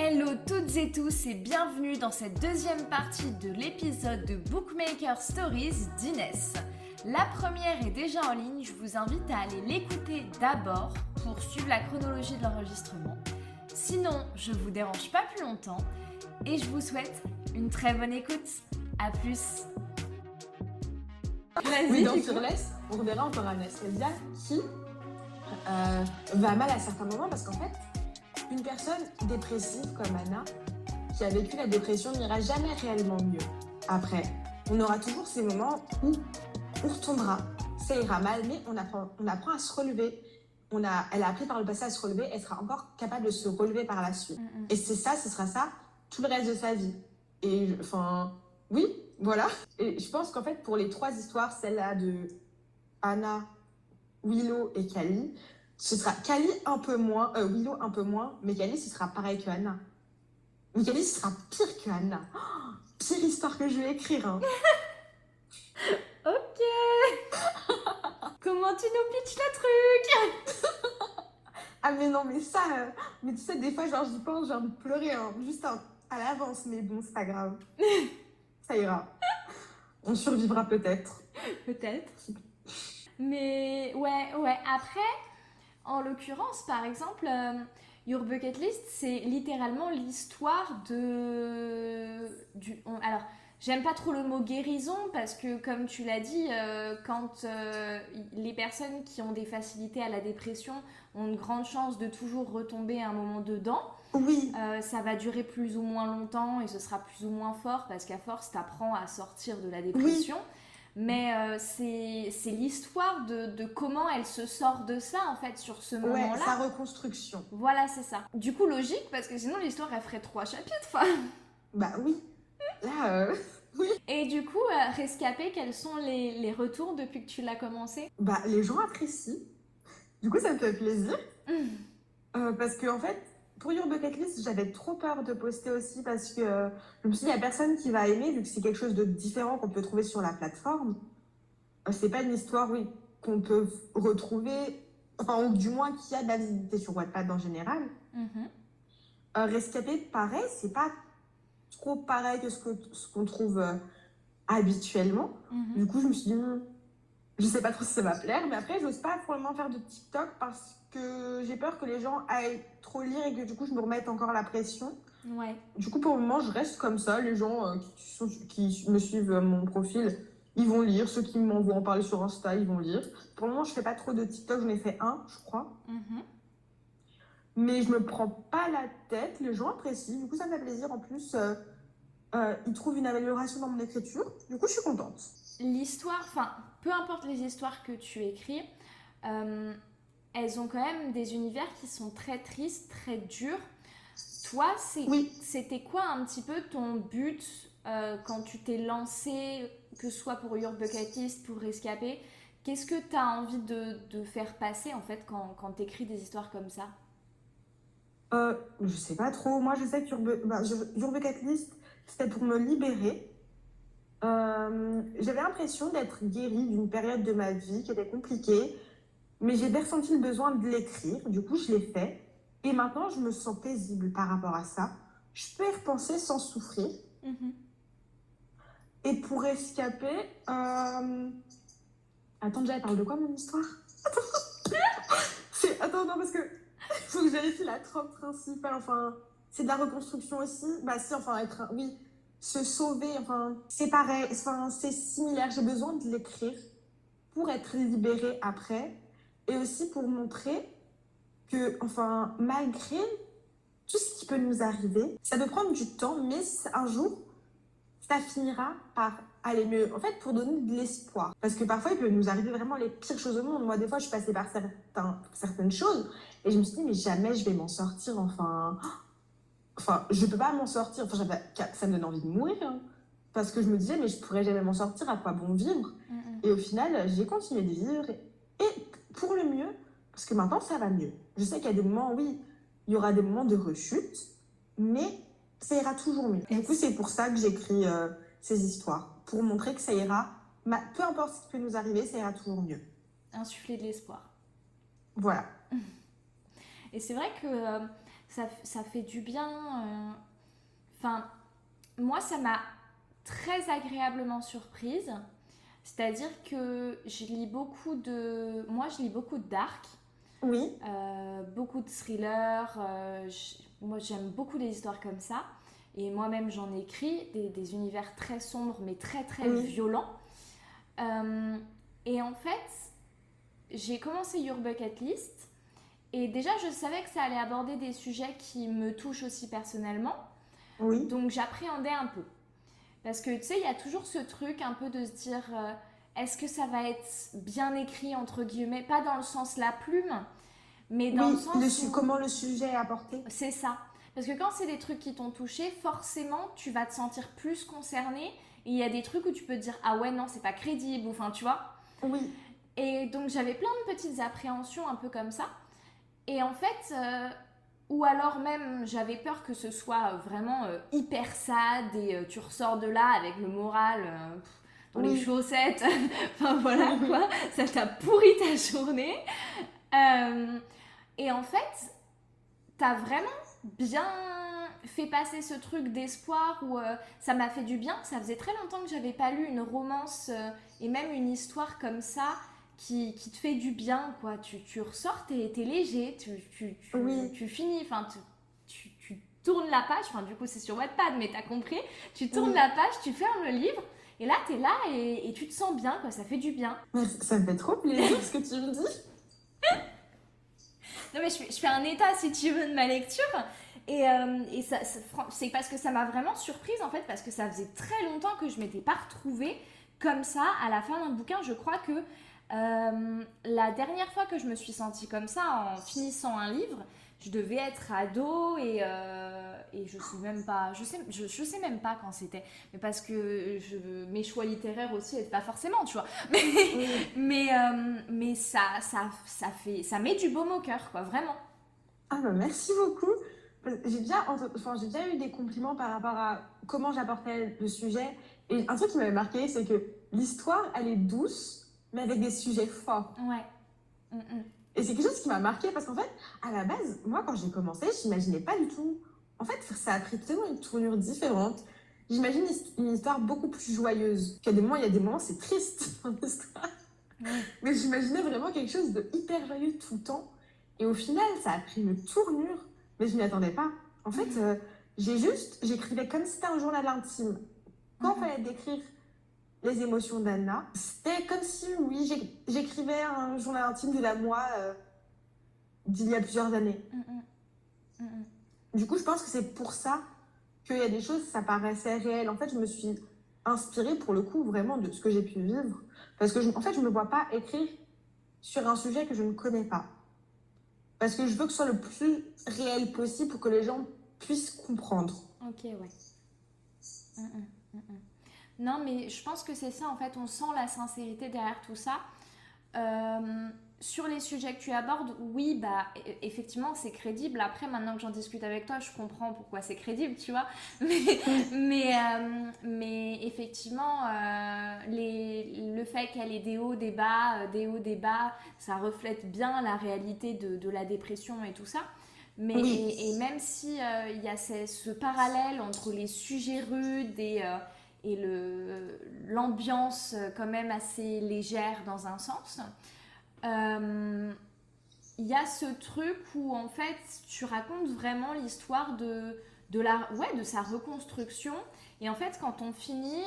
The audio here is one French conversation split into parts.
Hello toutes et tous et bienvenue dans cette deuxième partie de l'épisode de Bookmaker Stories d'Inès. La première est déjà en ligne, je vous invite à aller l'écouter d'abord pour suivre la chronologie de l'enregistrement. Sinon, je vous dérange pas plus longtemps et je vous souhaite une très bonne écoute. A plus Oui, dans Sur Laisse, on reverra encore un Anastasia qui euh, va mal à certains moments parce qu'en fait, une personne dépressive comme Anna, qui a vécu la dépression, n'ira jamais réellement mieux. Après, on aura toujours ces moments où on retombera, ça ira mal, mais on apprend, on apprend à se relever. On a, elle a appris par le passé à se relever, elle sera encore capable de se relever par la suite. Et c'est ça, ce sera ça tout le reste de sa vie. Et enfin, oui, voilà. Et je pense qu'en fait, pour les trois histoires, celle-là de Anna, Willow et Kali, ce sera Kali un peu moins, euh, Willow un peu moins, mais Kali, ce sera pareil que Anna. Mais Kali, ce sera pire que Anna. Oh, pire histoire que je vais écrire. Hein. Ok Comment tu nous pitches le truc? Ah mais non, mais ça, euh, mais tu sais, des fois, genre, j'y pense, j'ai envie de pleurer, hein, juste à, à l'avance, mais bon, c'est pas grave. ça ira. On survivra peut-être. Peut-être. Mais ouais, ouais. Après, en l'occurrence, par exemple, euh, Your Bucket List, c'est littéralement l'histoire de. Du, on- alors, j'aime pas trop le mot guérison parce que, comme tu l'as dit, euh, quand euh, les personnes qui ont des facilités à la dépression ont une grande chance de toujours retomber à un moment dedans, Oui, ça va durer plus ou moins longtemps et ce sera plus ou moins fort parce qu'à force, t'apprends à sortir de la dépression. Mais euh, c'est l'histoire de, de comment elle se sort de ça, en fait, sur ce ouais, moment-là. sa reconstruction. Voilà, c'est ça. Du coup, logique, parce que sinon, l'histoire, elle ferait trois chapitres. quoi. Bah oui. Là, euh, oui. Et du coup, euh, Rescapé, quels sont les, les retours depuis que tu l'as commencé? Bah, les gens apprécient. Du coup, ça me fait plaisir. Euh, parce que, en fait, pour Your Bucket List, j'avais trop peur de poster aussi parce que euh, je me suis dit, il n'y a personne qui va aimer vu que c'est quelque chose de différent qu'on peut trouver sur la plateforme. Euh, c'est pas une histoire, oui, qu'on peut retrouver, enfin, ou du moins qui a de la visibilité sur Wattpad en général. Mhm. Euh, Rescapé, pareil, c'est pas trop pareil que ce qu'on trouve euh, habituellement. Mhm. Du coup, je me suis dit, Hmm, je sais pas trop si ça va plaire, mais après, j'ose pas vraiment faire de TikTok parce que j'ai peur que les gens aillent trop lire et que du coup, je me remette encore la pression. Ouais. Du coup, pour le moment, je reste comme ça. Les gens euh, qui, sont- qui me suivent euh, mon profil, ils vont lire. Ceux qui m'envoient en parler sur Insta, ils vont lire. Pour le moment, je fais pas trop de TikTok. J'en ai fait un, je crois. Mhm. Mais je me prends pas la tête. Les gens apprécient. Du coup, ça me fait plaisir. En plus, euh, euh, ils trouvent une amélioration dans mon écriture. Du coup, je suis contente. L'histoire, enfin, peu importe les histoires que tu écris, euh, elles ont quand même des univers qui sont très tristes, très durs. Toi, Oui. c'était quoi un petit peu ton but euh, quand tu t'es lancé, que ce soit pour Your Bucket List, pour Rescapé? Qu'est-ce que tu as envie de, de faire passer en fait quand, quand tu écris des histoires comme ça? Euh, je sais pas trop. Moi, je sais que Your, bah, Your Bucket List, c'était pour me libérer. Euh, J'avais l'impression d'être guérie d'une période de ma vie qui était compliquée, mais j'ai bien ressenti le besoin de l'écrire. Du coup, je l'ai fait. Et maintenant, je me sens paisible par rapport à ça. Je peux y repenser sans souffrir. Mhm. Et pour escaper, euh... attends, déjà, elle parle de quoi mon histoire? Attends non parce que faut que je vérifie la trame principale. Enfin, c'est de la reconstruction aussi. Bah si, enfin être, un- oui, se sauver. Enfin, c'est pareil. Enfin, c'est similaire. J'ai besoin de l'écrire pour être libérée après et aussi pour montrer que, enfin, malgré tout ce qui peut nous arriver, ça peut prendre du temps, mais un jour ça finira par aller mieux. En fait, pour donner de l'espoir. Parce que parfois, il peut nous arriver vraiment les pires choses au monde. Moi, des fois, je suis passée par certaines choses et je me suis dit, mais jamais je vais m'en sortir. Enfin, enfin je peux pas m'en sortir. Enfin, ça me donne envie de mourir. hein. Parce que je me disais, mais je pourrais jamais m'en sortir. À quoi bon vivre? Et au final, j'ai continué de vivre. Et pour le mieux, parce que maintenant, ça va mieux. Je sais qu'il y a des moments, oui, il y aura des moments de rechute, mais ça ira toujours mieux. Du coup, c'est pour ça que j'écris euh, ces histoires. Pour montrer que ça ira, ma- peu importe ce qui peut nous arriver, ça ira toujours mieux. Insuffler de l'espoir. Voilà. Et c'est vrai que euh, ça, ça fait du bien. euh. Enfin, moi, ça m'a très agréablement surprise. C'est-à-dire que je lis beaucoup de... Moi, je lis beaucoup de dark, Oui. euh, beaucoup de thrillers. euh, moi, j'aime beaucoup les histoires comme ça. Et moi-même, j'en écris des, des univers très sombres, mais très, très Oui. violents. Euh, et en fait, j'ai commencé Your Bucket List. Et déjà, je savais que ça allait aborder des sujets qui me touchent aussi personnellement. Oui. Donc j'appréhendais un peu. Parce que tu sais, il y a toujours ce truc un peu de se dire euh, est-ce que ça va être bien écrit, entre guillemets, pas dans le sens la plume, mais dans Oui, le sens. le su- où- comment le sujet est apporté. C'est ça. Parce que quand c'est des trucs qui t'ont touché, forcément, tu vas te sentir plus concerné. Et il y a des trucs où tu peux te dire ah ouais, non, c'est pas crédible, ou enfin, tu vois. Oui. Et donc j'avais plein de petites appréhensions un peu comme ça. Et en fait, euh, ou alors même j'avais peur que ce soit euh, vraiment euh, hyper sad et euh, tu ressors de là avec le moral pff, dans les chaussettes. enfin voilà quoi, ça t'a pourri ta journée. Et en fait, t'as vraiment bien fait passer ce truc d'espoir où ça m'a fait du bien. Ça faisait très longtemps que j'avais pas lu une romance et même une histoire comme ça qui, qui te fait du bien, quoi. Tu, tu ressors, t'es es léger, tu, tu, tu, Oui. tu finis, enfin, tu, tu, tu tournes la page, enfin, du coup, c'est sur Wattpad, mais t'as compris. Tu tournes Oui. la page, tu fermes le livre, et là, t'es là et, et tu te sens bien, quoi. Ça fait du bien. Ça me fait trop plaisir ce que tu me dis. Non, mais je fais, je fais un état, si tu veux, de ma lecture. Et, euh, et ça, c'est parce que ça m'a vraiment surprise, en fait, parce que ça faisait très longtemps que je m'étais pas retrouvée comme ça à la fin d'un bouquin. Je crois que euh, la dernière fois que je me suis sentie comme ça en finissant un livre, je devais être ado et, euh, et je sais même pas, je sais, je, je sais même pas quand c'était, mais parce que je, mes choix littéraires aussi n'aident pas forcément, tu vois. Mais, Oui. mais, euh, mais ça, ça, ça, fait, ça met du baume au cœur, quoi, vraiment. Ah bah merci beaucoup. J'ai ent- enfin, j'ai déjà eu des compliments par rapport à comment j'apportais le sujet. Et un truc qui m'avait marqué, c'est que l'histoire, elle est douce, mais avec des sujets forts. Ouais. Mm, mm. Et c'est quelque chose qui m'a marqué parce qu'en fait, à la base, moi, quand j'ai commencé, j'imaginais pas du tout. En fait, ça a pris tellement une tournure différente. J'imagine une histoire beaucoup plus joyeuse. Il y a des moments, il y a des moments, c'est triste dans l'histoire. Ouais. Mais j'imaginais vraiment quelque chose de hyper joyeux tout le temps. Et au final, ça a pris une tournure, mais je m'y attendais pas. En fait, euh, j'ai juste, j'écrivais comme si c'était un journal intime. Quand il fallait décrire les émotions d'Anna, c'était comme si, oui, j'écrivais un journal intime de la moi euh, d'il y a plusieurs années. Mm, mm. Mm. Du coup, je pense que c'est pour ça qu'il y a des choses, ça paraissait réel. En fait, je me suis inspirée pour le coup vraiment de ce que j'ai pu vivre. Parce que, je, en fait, je ne me vois pas écrire sur un sujet que je ne connais pas. Parce que je veux que ce soit le plus réel possible pour que les gens puissent comprendre. Ok, ouais. Non, mais je pense que c'est ça, en fait, on sent la sincérité derrière tout ça. Euh, sur les sujets que tu abordes, oui, bah, e- effectivement, c'est crédible. Après, maintenant que j'en discute avec toi, je comprends pourquoi c'est crédible, tu vois. Mais, mais, euh, mais effectivement, euh, les, le fait qu'elle ait des hauts, des bas, des hauts, des bas, ça reflète bien la réalité de, de la dépression et tout ça. Mais, Oui. et, et même si il y a ce, ce parallèle entre les sujets rudes et, et l'ambiance euh, quand même assez légère dans un sens, euh, il y a ce truc où en fait tu racontes vraiment l'histoire de, de, la, ouais, de sa reconstruction. Et en fait, quand on finit,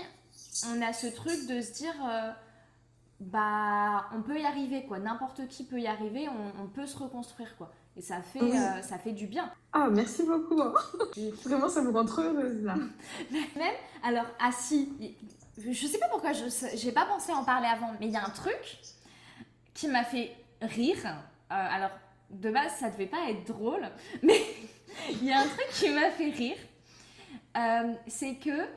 on a ce truc de se dire euh, bah on peut y arriver quoi, n'importe qui peut y arriver, on, on peut se reconstruire quoi. Et ça fait, Oui. euh, ça fait du bien. Ah, merci beaucoup. hein. Vraiment, ça me rend trop heureuse là. Même, alors, si, je sais pas pourquoi je j'ai pas pensé en parler avant, mais il y a un truc qui m'a fait rire. Euh, alors, de base, ça devait pas être drôle, mais il y a un truc qui m'a fait rire. Euh, c'est que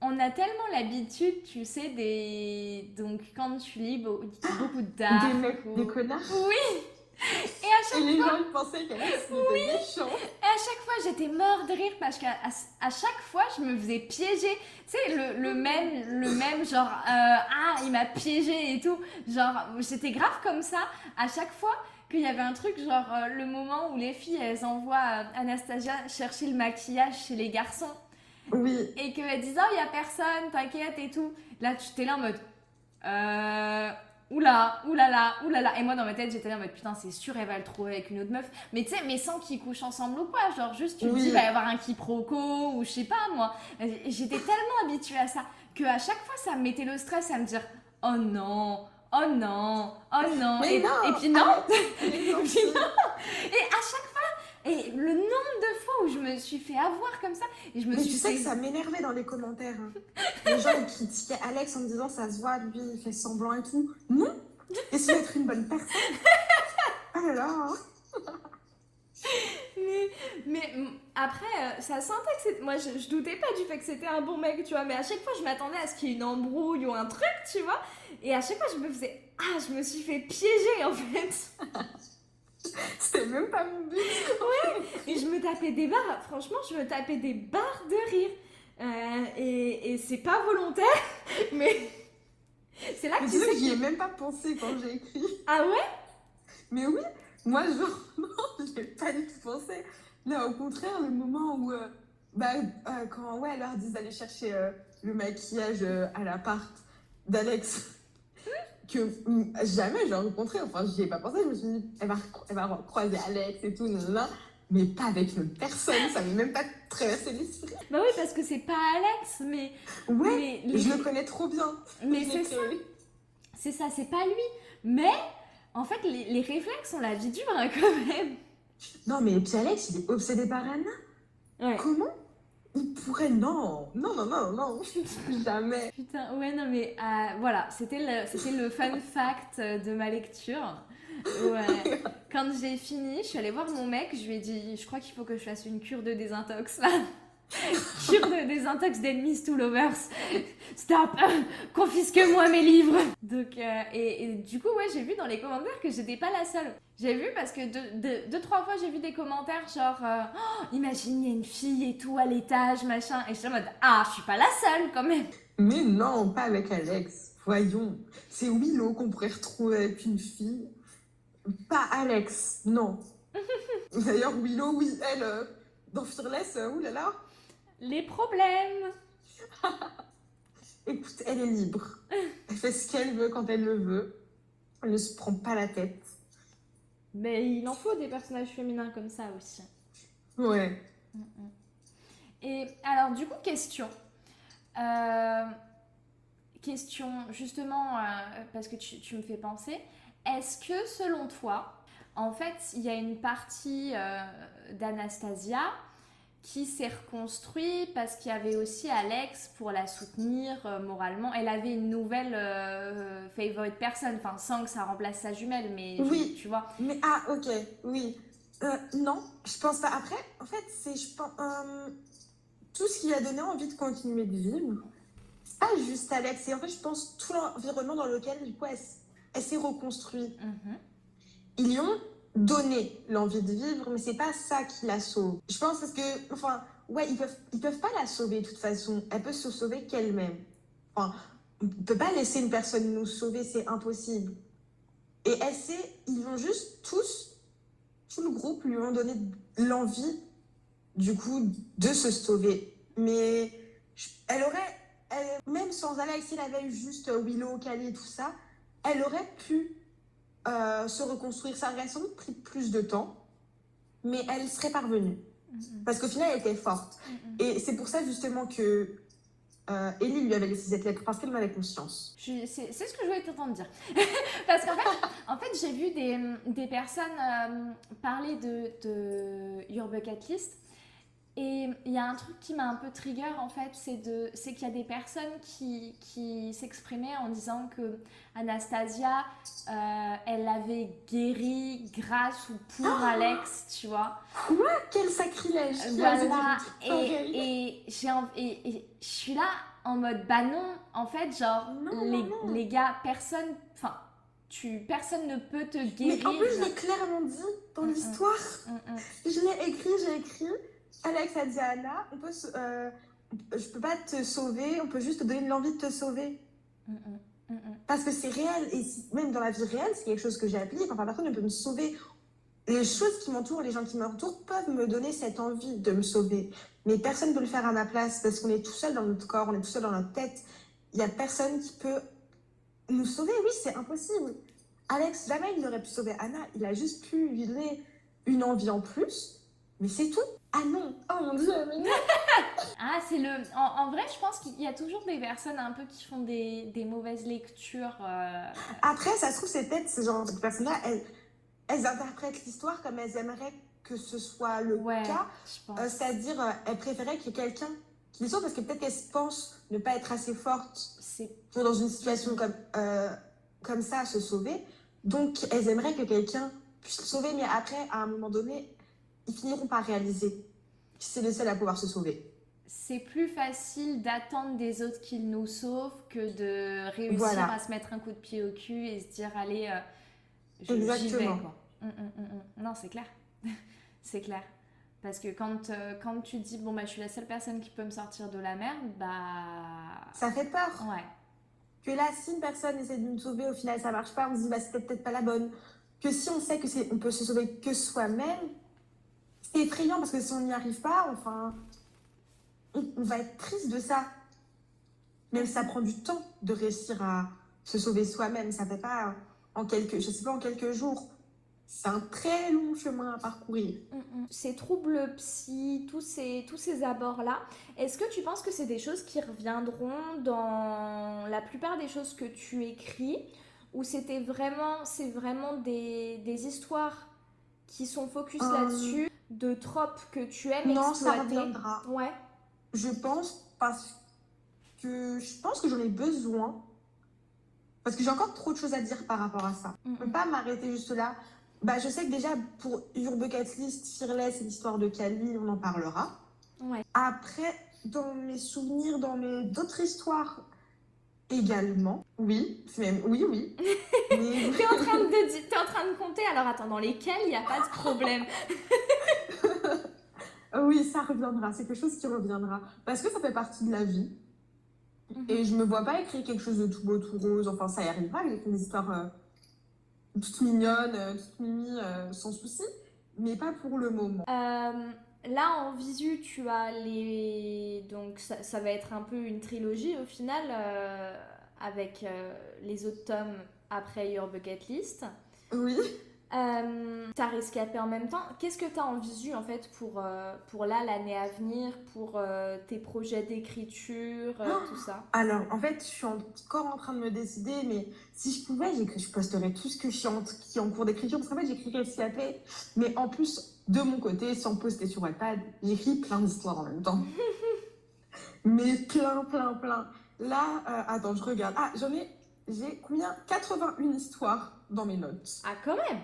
on a tellement l'habitude, tu sais, des. Donc, quand tu lis beau- beaucoup de dark. des mecs, ou- des connards. Oui! Et à chaque Et les gens, ils pensaient qu'elle était méchant. Et à chaque fois, j'étais mort de rire parce qu'à à, chaque fois, je me faisais piéger. Tu sais, le, le même, le même genre, euh, ah, il m'a piégé et tout. Genre, j'étais grave comme ça. À chaque fois, qu'il y avait un truc genre euh, le moment où les filles elles envoient euh, Anastasia chercher le maquillage chez les garçons Oui. et qu'elles disent oh il y a personne, t'inquiète et tout. Là tu t'es là en mode euh, oula, oulala, oulala. Et moi dans ma tête j'étais là en mode putain c'est sûr elle va le trouver avec une autre meuf. Mais tu sais mais sans qu'ils couchent ensemble ou quoi, genre juste tu Oui. dis il va y avoir un quiproquo ou je sais pas moi. J'étais tellement habituée à ça que à chaque fois ça me mettait le stress à me dire oh non. Oh non, oh non, Mais et, non, et puis non, Elle est gentille. et à chaque et le nombre de fois où je me suis fait avoir comme ça, et je me Mais suis tu sais fait... que ça m'énervait dans les commentaires. hein. Les gens ils critiquaient Alex en me disant ça se voit, lui il fait semblant et tout. Non Essaye d'être une bonne personne? Ah là là Mais, mais mm, après, euh, ça sentait que c'était... Moi, je, je doutais pas du fait que c'était un bon mec, tu vois, mais à chaque fois, je m'attendais à ce qu'il y ait une embrouille ou un truc, tu vois, et à chaque fois, je me faisais... Ah, je me suis fait piéger, en fait C'était même pas mon but. Et je me tapais des barres, franchement, je me tapais des barres de rire. Euh, et et c'est pas volontaire, mais... C'est là que Mais tu tu sais que j'y ai même pas pensé quand j'ai écrit. Ah ouais? Mais oui, moi, genre, non, j'ai pas du tout pensé. Là, au contraire, le moment où, euh, bah, euh, quand ouais, leur dit d'aller chercher le maquillage à l'appart d'Alex, que jamais j'ai rencontré, enfin, j'y ai pas pensé, je me suis dit, elle va, elle va croiser Alex et tout, nanana, mais pas avec une personne, ça m'est même pas traversé l'esprit. Bah oui, parce que c'est pas Alex, mais... Ouais, mais les- je le connais trop bien. Mais c'est ça, c'est ça, c'est pas lui. Mais en fait, les, les réflexes ont la vie dure hein, quand même. Non, mais puis Alex, il est obsédé par Anna. Ouais. Comment il pourrait Non, non, non, non, non, jamais. Putain, ouais, non, mais euh, voilà, c'était le, le fun fact de ma lecture. Ouais. Quand j'ai fini, je suis allée voir mon mec, je lui ai dit, je crois qu'il faut que je fasse une cure de désintox là. Cure de désintox d'enemies to lovers. Stop Confisque-moi mes livres Donc, euh, et, et du coup, ouais, j'ai vu dans les commentaires que j'étais pas la seule. J'ai vu parce que deux, deux, deux, trois fois, j'ai vu des commentaires genre, euh, Oh, imagine, il y a une fille et tout à l'étage, machin. Et je suis en mode, ah, je suis pas la seule quand même. Mais non, pas avec Alex. Voyons. C'est Willow qu'on pourrait retrouver avec une fille. Pas Alex, non. D'ailleurs, Willow, oui, elle, euh, dans Fearless, euh, oulala. Les problèmes Écoute, elle est libre. Elle fait ce qu'elle veut quand elle le veut. Elle ne se prend pas la tête. Mais il en faut des personnages féminins comme ça aussi. Ouais. Et alors, du coup, question. Euh, question, justement, euh, parce que tu, tu me fais penser. Est-ce que, selon toi, en fait, il y a une partie euh, d'Anastasia qui s'est reconstruite parce qu'il y avait aussi Alex pour la soutenir euh, moralement. Elle avait une nouvelle euh, favorite personne, enfin, sans que ça remplace sa jumelle, mais Oui. tu vois. Mais ah, ok, oui. Euh, non, je pense pas. Après, en fait, c'est je pense tout ce qui a donné envie de continuer de vivre. C'est pas juste Alex, c'est en fait, je pense tout l'environnement dans lequel du coup, elle, s'est reconstruite. Mhm. Ils lui ont donné l'envie de vivre, mais c'est pas ça qui la sauve. Je pense parce que, enfin, ouais, ils peuvent, ils peuvent pas la sauver de toute façon. Elle peut se sauver qu'elle-même. Enfin, on peut pas laisser une personne nous sauver, c'est impossible. Et elle sait, ils vont juste tous, tout le groupe lui ont donné l'envie, du coup, de se sauver. Mais elle aurait, elle- même sans Alex, si elle avait eu juste Willow, Callie et tout ça, elle aurait pu euh, se reconstruire. Ça aurait sans doute pris plus de temps, mais elle serait parvenue. Mhm. Parce qu'au final, elle était forte. Mhm. Et c'est pour ça justement que euh, Ellie lui avait laissé cette lettre, parce qu'elle en avait conscience. Je- C'est c'est ce que je voulais t'entendre dire. Parce qu'en fait, en fait j'ai vu des, des personnes euh, parler de, de Your Bucket List. Et il y a un truc qui m'a un peu trigger en fait, c'est de- c'est qu'il y a des personnes qui, qui s'exprimaient en disant que Anastasia, euh, elle l'avait guéri grâce ou pour Alex, tu vois. Quel sacrilège dire Voilà, et, et, j'ai et, et je suis là en mode bah non, en fait, genre, Non, les, non, non. les gars, personne, enfin, tu, personne ne peut te Mais guérir. en plus, je l'ai clairement dit dans Mm, mm. l'histoire. Mm, mm. Je l'ai écrit, j'ai écrit. Alex a dit à Anna, on peut euh, je peux pas te sauver, on peut juste te donner l'envie de te sauver. Mm, mm. Mm. Parce que c'est réel, et même dans la vie réelle, c'est quelque chose que j'ai appliqué. Enfin, personne ne peut me sauver. Les choses qui m'entourent, les gens qui m'entourent peuvent me donner cette envie de me sauver. Mais personne ne peut le faire à ma place parce qu'on est tout seul dans notre corps, on est tout seul dans notre tête. Il n'y a personne qui peut nous sauver. Oui, c'est impossible. Alex, jamais il n'aurait pu sauver Anna. Il a juste pu lui donner une envie en plus. Mais c'est tout. Ah non, oh mon dieu, mais non. Ah, c'est le. En, en vrai, je pense qu'il y a toujours des personnes un peu qui font des, des mauvaises lectures. euh, Après, ça se trouve, c'est peut-être ce genre de personnes-là, elles, elles interprètent l'histoire comme elles aimeraient que ce soit le Ouais, cas. Euh, C'est-à-dire, euh, elles préféraient qu'il y ait quelqu'un qui les sauve parce que peut-être qu'elles pensent ne pas être assez fortes C'est pour, dans une situation comme, euh, comme ça, se sauver. Donc, elles aimeraient que quelqu'un puisse le sauver, mais après, à un moment donné, ils finiront par réaliser que c'est le seul à pouvoir se sauver. c'est plus facile d'attendre des autres qu'ils nous sauvent que de réussir Voilà. à se mettre un coup de pied au cul et se dire allez, euh, je- j'y vais. Quoi. Hum, hum, hum. Non, c'est clair. c'est clair. Parce que quand, euh, quand tu dis bon bah je suis la seule personne qui peut me sortir de la merde, bah Ça fait peur. ouais. que là, si une personne essaie de nous sauver, au final ça marche pas, on se dit bah c'est peut-être pas la bonne. Que si on sait que c'est, on peut se sauver que soi-même, c'est effrayant parce que si on n'y arrive pas, enfin, on, va être triste de ça. Même ça prend du temps de réussir à se sauver soi-même, ça fait pas en quelques, je sais pas en quelques jours. C'est un très long chemin à parcourir. Mm, mm. Ces troubles psy, tous ces, tous ces abords-là, est-ce que tu penses que c'est des choses qui reviendront dans la plupart des choses que tu écris? Ou c'était vraiment, c'est vraiment des, des histoires qui sont focus Euh, là-dessus, de tropes que tu aimes Non, ça exploiter reviendra. Ouais. Je pense parce que je pense que j'en ai besoin. Parce que j'ai encore trop de choses à dire par rapport à ça. Mm, Je peux pas m'arrêter juste là. Bah, je sais que déjà pour Your Bucket List, Fearless et l'histoire de Cali, on en parlera. Ouais. Après, dans mes souvenirs, dans mes d'autres histoires également. Oui, même oui, oui. Mais- T'es en, train de t'es en train de compter, alors attends, dans lesquels il n'y a pas de problème? oui, ça reviendra. C'est quelque chose qui reviendra. Parce que ça fait partie de la vie. Mhm. Et je me vois pas écrire quelque chose de tout beau, tout rose. Enfin, ça y arrivera. J'écris des histoires euh, toutes mignonnes, euh, toutes mimi, euh, sans souci. Mais pas pour le moment. Euh, là en visu, tu as les. Donc ça, ça va être un peu une trilogie au final, euh, avec euh, les autres tomes après Your Bucket List. Oui. Euh, t'as rescapé en même temps. Qu'est-ce que t'as en visu en fait pour, euh, pour là, l'année à venir, pour tes projets d'écriture, Oh tout ça? Alors, en fait, je suis encore en train de me décider, mais si je pouvais, je posterais tout ce que je suis en, qui est en cours d'écriture, parce qu'en fait, j'écris Rescapé, mais en plus, de mon côté, sans poster sur Wattpad, j'écris plein d'histoires en même temps. mais plein, plein, plein. Là, euh, attends, je regarde. Ah, j'en ai, j'ai combien? 81 histoires dans mes notes. Ah quand même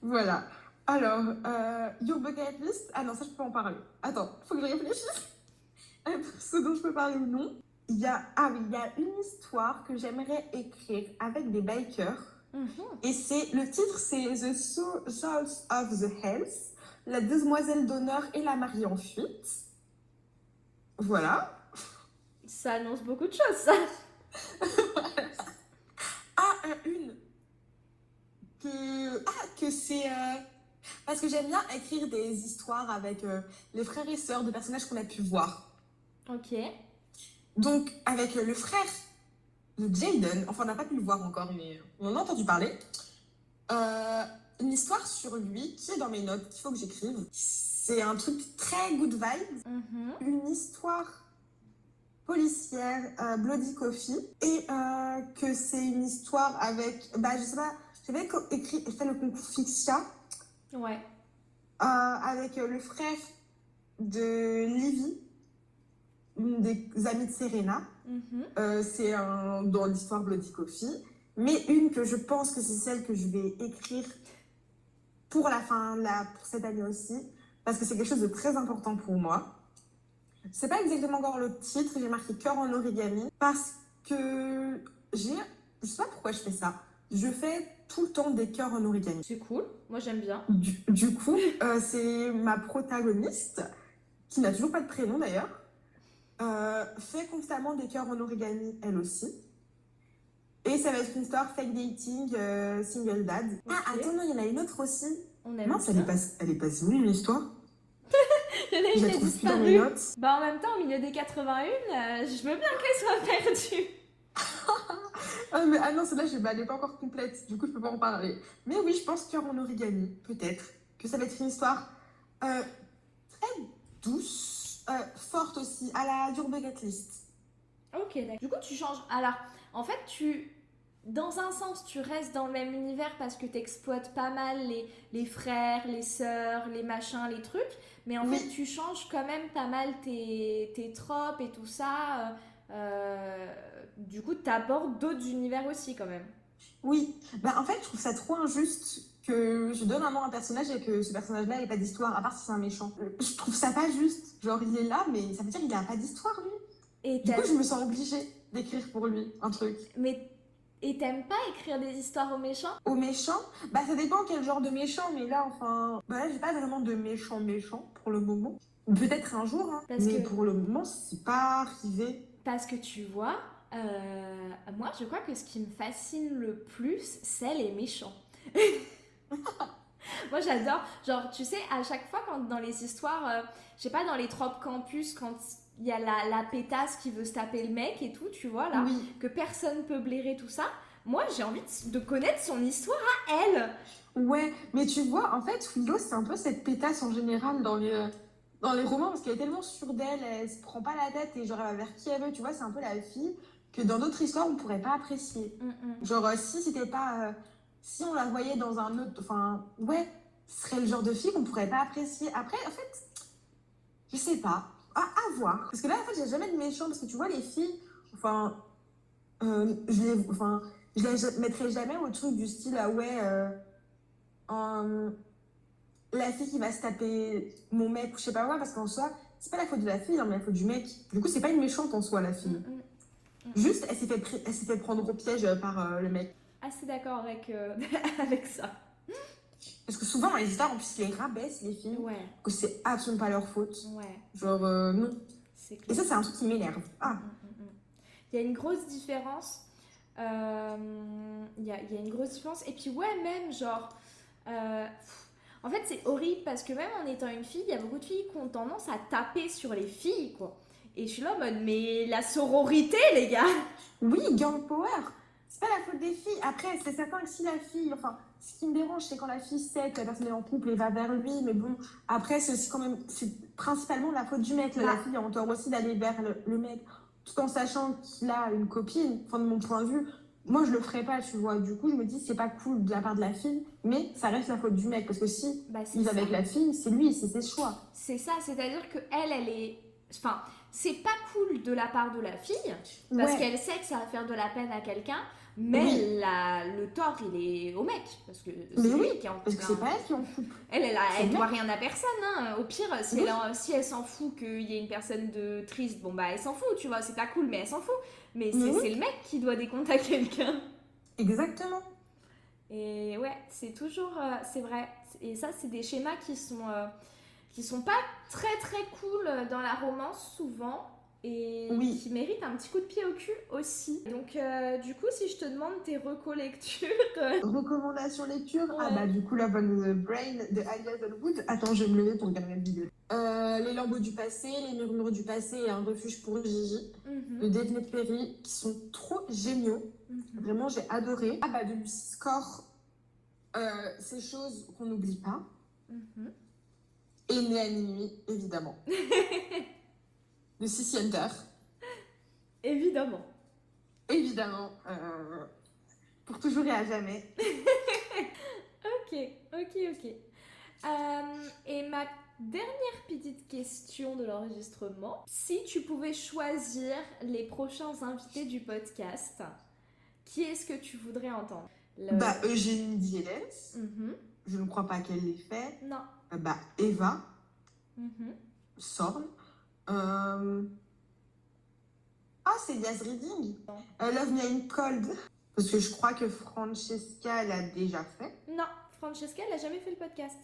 Voilà. Alors, euh, Your Bucket List. Ah non, ça, je peux en parler. Attends, faut que je réfléchisse. Euh, Pour ce dont je peux parler ou non. Il y a, ah oui, il y a une histoire que j'aimerais écrire avec des bikers. Mhm. Et c'est, le titre, c'est The Sou- Souls of the Hells, la demoiselle d'honneur et la mariée en fuite. Voilà. Ça annonce beaucoup de choses, ça Ah, euh, une. Que, ah, que c'est. euh, parce que j'aime bien écrire des histoires avec euh, les frères et sœurs de personnages qu'on a pu voir. Ok. Donc, avec euh, le frère Jaden, enfin, on n'a pas pu le voir encore, mais on en a entendu parler. Euh, une histoire sur lui qui est dans mes notes, qu'il faut que j'écrive. C'est un truc très good vibe. Mhm. Une histoire policière, euh, Bloody Coffee. Et euh, que c'est une histoire avec. Bah, je sais pas, j'avais écrit, fait le concours Fixia Ouais. avec le frère de Livy, une des amies de Serena. Mhm. Euh, c'est dans l'histoire Bloody Coffee. Mais une que je pense que c'est celle que je vais écrire pour la fin, pour cette année aussi, parce que c'est quelque chose de très important pour moi. C'est pas exactement encore le titre, j'ai marqué cœur en origami, parce que j'ai. Je sais pas pourquoi je fais ça. Je fais tout le temps des cœurs en origami. C'est cool, moi j'aime bien. Du, du coup, euh, c'est ma protagoniste, qui n'a toujours pas de prénom d'ailleurs, euh, fait constamment des cœurs en origami, elle aussi. Et ça va être une histoire fake dating, euh, single dad. Ah, attends, non, il y en a une autre aussi. On aime Mince, elle est, pas, elle est pas si nulle, l'histoire. Il y en a une qui a disparu. Bah en même temps, au milieu des 81, euh, je veux bien qu'elle soit perdue. Ah, mais, ah non, celle-là, bah, elle n'est pas encore complète, du coup, je peux pas en parler. Mais oui, je pense cœur en origami, peut-être. Que ça va être une histoire euh, très douce, forte aussi, à la Your Bucket List. Ok, d'accord. Du coup, tu changes. Alors, en fait, tu. Dans un sens, tu restes dans le même univers parce que tu exploites pas mal les, les frères, les sœurs, les machins, les trucs. Mais en Oui. fait, tu changes quand même pas mal tes, tes tropes et tout ça. euh, euh, du coup, tu abordes d'autres univers aussi quand même. Oui, bah, en fait, je trouve ça trop injuste que je donne un nom à un personnage et que ce personnage-là n'ait pas d'histoire, à part si c'est un méchant. Euh, Je trouve ça pas juste. Genre, il est là, mais ça veut dire qu'il n'a pas d'histoire, lui. Et Du coup, je me sens obligée d'écrire pour lui un truc. mais et t'aimes pas écrire des histoires aux méchants? Au méchant, bah ça dépend quel genre de méchant, mais là, enfin, bah là, j'ai pas vraiment de méchant méchant pour le moment. Peut-être un jour, hein, Parce mais que- pour le moment, c'est pas arrivé. Parce que tu vois, euh, moi je crois que ce qui me fascine le plus, c'est les méchants. moi j'adore, genre tu sais, à chaque fois quand dans les histoires, euh, je sais pas, dans les tropes campus, quand il y a la, la pétasse qui veut se taper le mec et tout, tu vois là, Oui, que personne peut blairer tout ça, moi j'ai envie de, de connaître son histoire à elle. ouais, mais tu vois, en fait, Willow, c'est un peu cette pétasse en général dans les, dans les romans, parce qu'elle est tellement sûre d'elle, elle se prend pas la tête et genre elle va vers qui elle veut, tu vois, c'est un peu la fille que dans d'autres histoires on pourrait pas apprécier. Mm, mm. Genre, euh, si c'était pas. euh, si on la voyait dans un autre. Enfin, ouais, ce serait le genre de fille qu'on pourrait pas apprécier. Après, en fait, je sais pas. À, à voir. Parce que là, en fait, j'ai jamais de méchant. Parce que tu vois, les filles. Enfin. euh, je les. Enfin. Je les mettrais jamais au truc du style, ah ouais. euh, la fille qui va se taper mon mec ou je sais pas quoi. Parce qu'en soi, c'est pas la faute de la fille, hein, mais la faute du mec. Du coup, c'est pas une méchante en soi, la fille. Mm, mm. Juste, elle s'est fait, elle prendre au piège par euh, le mec. Assez d'accord avec, euh, avec ça. Parce que souvent dans les histoires, en plus, ils les rabaissent, les filles, Ouais, que c'est absolument pas leur faute. ouais, Genre, euh, non. Et ça, c'est un truc qui m'énerve. Ah, Mm, mm, mm. Il y a une grosse différence. euh, Il y, a, il y a une grosse différence. Et puis, ouais, même, genre. euh, en fait, c'est horrible parce que même en étant une fille, il y a beaucoup de filles qui ont tendance à taper sur les filles, quoi. Et je suis là en mode, mais la sororité, les gars oui, gang power. C'est pas la faute des filles. Après, c'est certain que si la fille, enfin, ce qui me dérange, c'est quand la fille sait que la personne est en couple et va vers lui. Mais bon, après, c'est aussi quand même, c'est principalement la faute du mec. La Bah. fille a en tort aussi d'aller vers le, le mec, tout en sachant qu'il a une copine. Enfin, de mon point de vue, moi, je le ferais pas, tu vois. Du coup, je me dis, c'est pas cool de la part de la fille, mais ça reste la faute du mec. Parce que si bah, il est ça. avec la fille, c'est lui, c'est ses choix. C'est ça, c'est-à-dire que elle, elle est. Enfin, c'est pas cool de la part de la fille, parce Ouais. qu'elle sait que ça va faire de la peine à quelqu'un, mais Oui. la- le tort, il est au mec, parce que c'est lui oui, qui est en Parce que couple, c'est pas elle qui en couple. Elle, elle, doit rien à personne. Hein. Au pire, si Oui. elle, en- si elle s'en fout qu'il y ait une personne de triste, bon bah elle s'en fout, tu vois, c'est pas cool, mais elle s'en fout. Mais c'est le mec qui doit des comptes à quelqu'un. Exactement. Et ouais, c'est toujours, euh, c'est vrai. Et ça, c'est des schémas qui sont, euh, qui sont pas très très cool dans la romance souvent. Et Oui. qui méritent un petit coup de pied au cul aussi. Donc, euh, du coup, si je te demande tes recollectures, euh, Recommandation lecture? Ah bah du coup, Love on the Brain de Alia Wood. Attends, je vais me lever pour regarder la vidéo. Euh, les lambeaux du passé, les murmures du passé et un refuge pour Gigi mhm, de Daphne Perry qui sont trop géniaux. mhm. Vraiment, j'ai adoré. Ah bah de Lucy Score, euh, ces choses qu'on n'oublie pas. Mhm. Et Né à minuit, évidemment. de Sissy Hunter. Évidemment. Évidemment. euh, pour toujours et à jamais. Ok, ok, ok. Euh, et ma dernière petite question de l'enregistrement. Si tu pouvais choisir les prochains invités du podcast, qui est-ce que tu voudrais entendre? Le- Bah Eugénie Dielès. Mhm. Je ne crois pas qu'elle l'ait fait. Non. Bah Eva. Mhm. Sorn. Euh, Ah, c'est Diaz Reading. Euh, Love Me I'm Cold. Parce que je crois que Francesca l'a déjà fait. Non, Francesca, elle a jamais fait le podcast.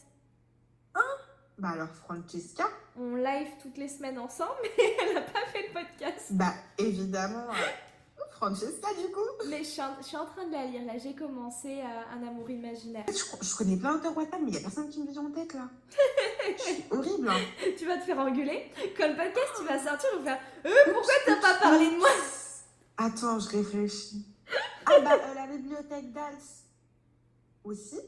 Bah alors Francesca, On live toutes les semaines ensemble, mais elle n'a pas fait le podcast. bah évidemment, euh, Francesca, du coup. Mais je suis, en, je suis en train de la lire. Là, j'ai commencé euh, Un amour imaginaire. Je, je connais plein d'auteurs Wattpad, mais il n'y a personne qui me vient en tête là. Je suis horrible. hein. tu vas te faire engueuler. Quand le podcast, tu vas sortir, va faire Euh, pourquoi t'as pas parlé de moi? Attends, je réfléchis. Ah bah, euh, la bibliothèque d'Als aussi,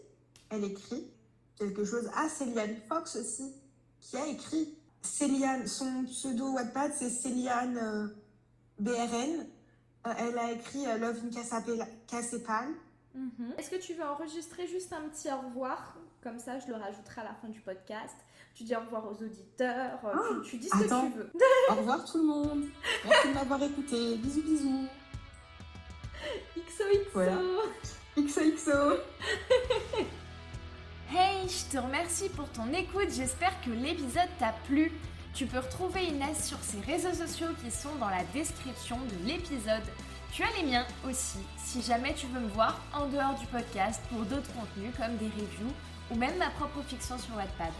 elle écrit quelque chose. Ah, Céliane Fox aussi, qui a écrit. Céliane, son pseudo Wattpad, c'est Céliane euh, BRN. Euh, elle a écrit euh, Love in Casepal. Mhm. Est-ce que tu veux enregistrer juste un petit au revoir? Comme ça, je le rajouterai à la fin du podcast. Tu dis au revoir aux auditeurs. euh, Ah, tu, tu dis ce que tu veux. Au revoir tout le monde. Merci de m'avoir écouté. Bisous, bisous. XOXO Voilà. XOXO. Hey, je te remercie pour ton écoute, j'espère que l'épisode t'a plu. Tu peux retrouver Inès sur ses réseaux sociaux qui sont dans la description de l'épisode. Tu as les miens aussi, si jamais tu veux me voir en dehors du podcast pour d'autres contenus comme des reviews ou même ma propre fiction sur Wattpad.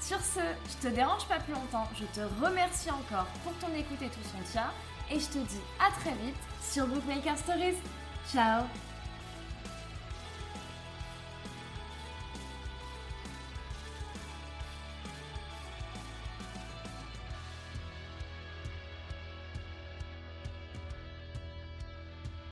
Sur ce, je te dérange pas plus longtemps, je te remercie encore pour ton écoute et tout son tien et je te dis à très vite sur Bookmaker Stories. Ciao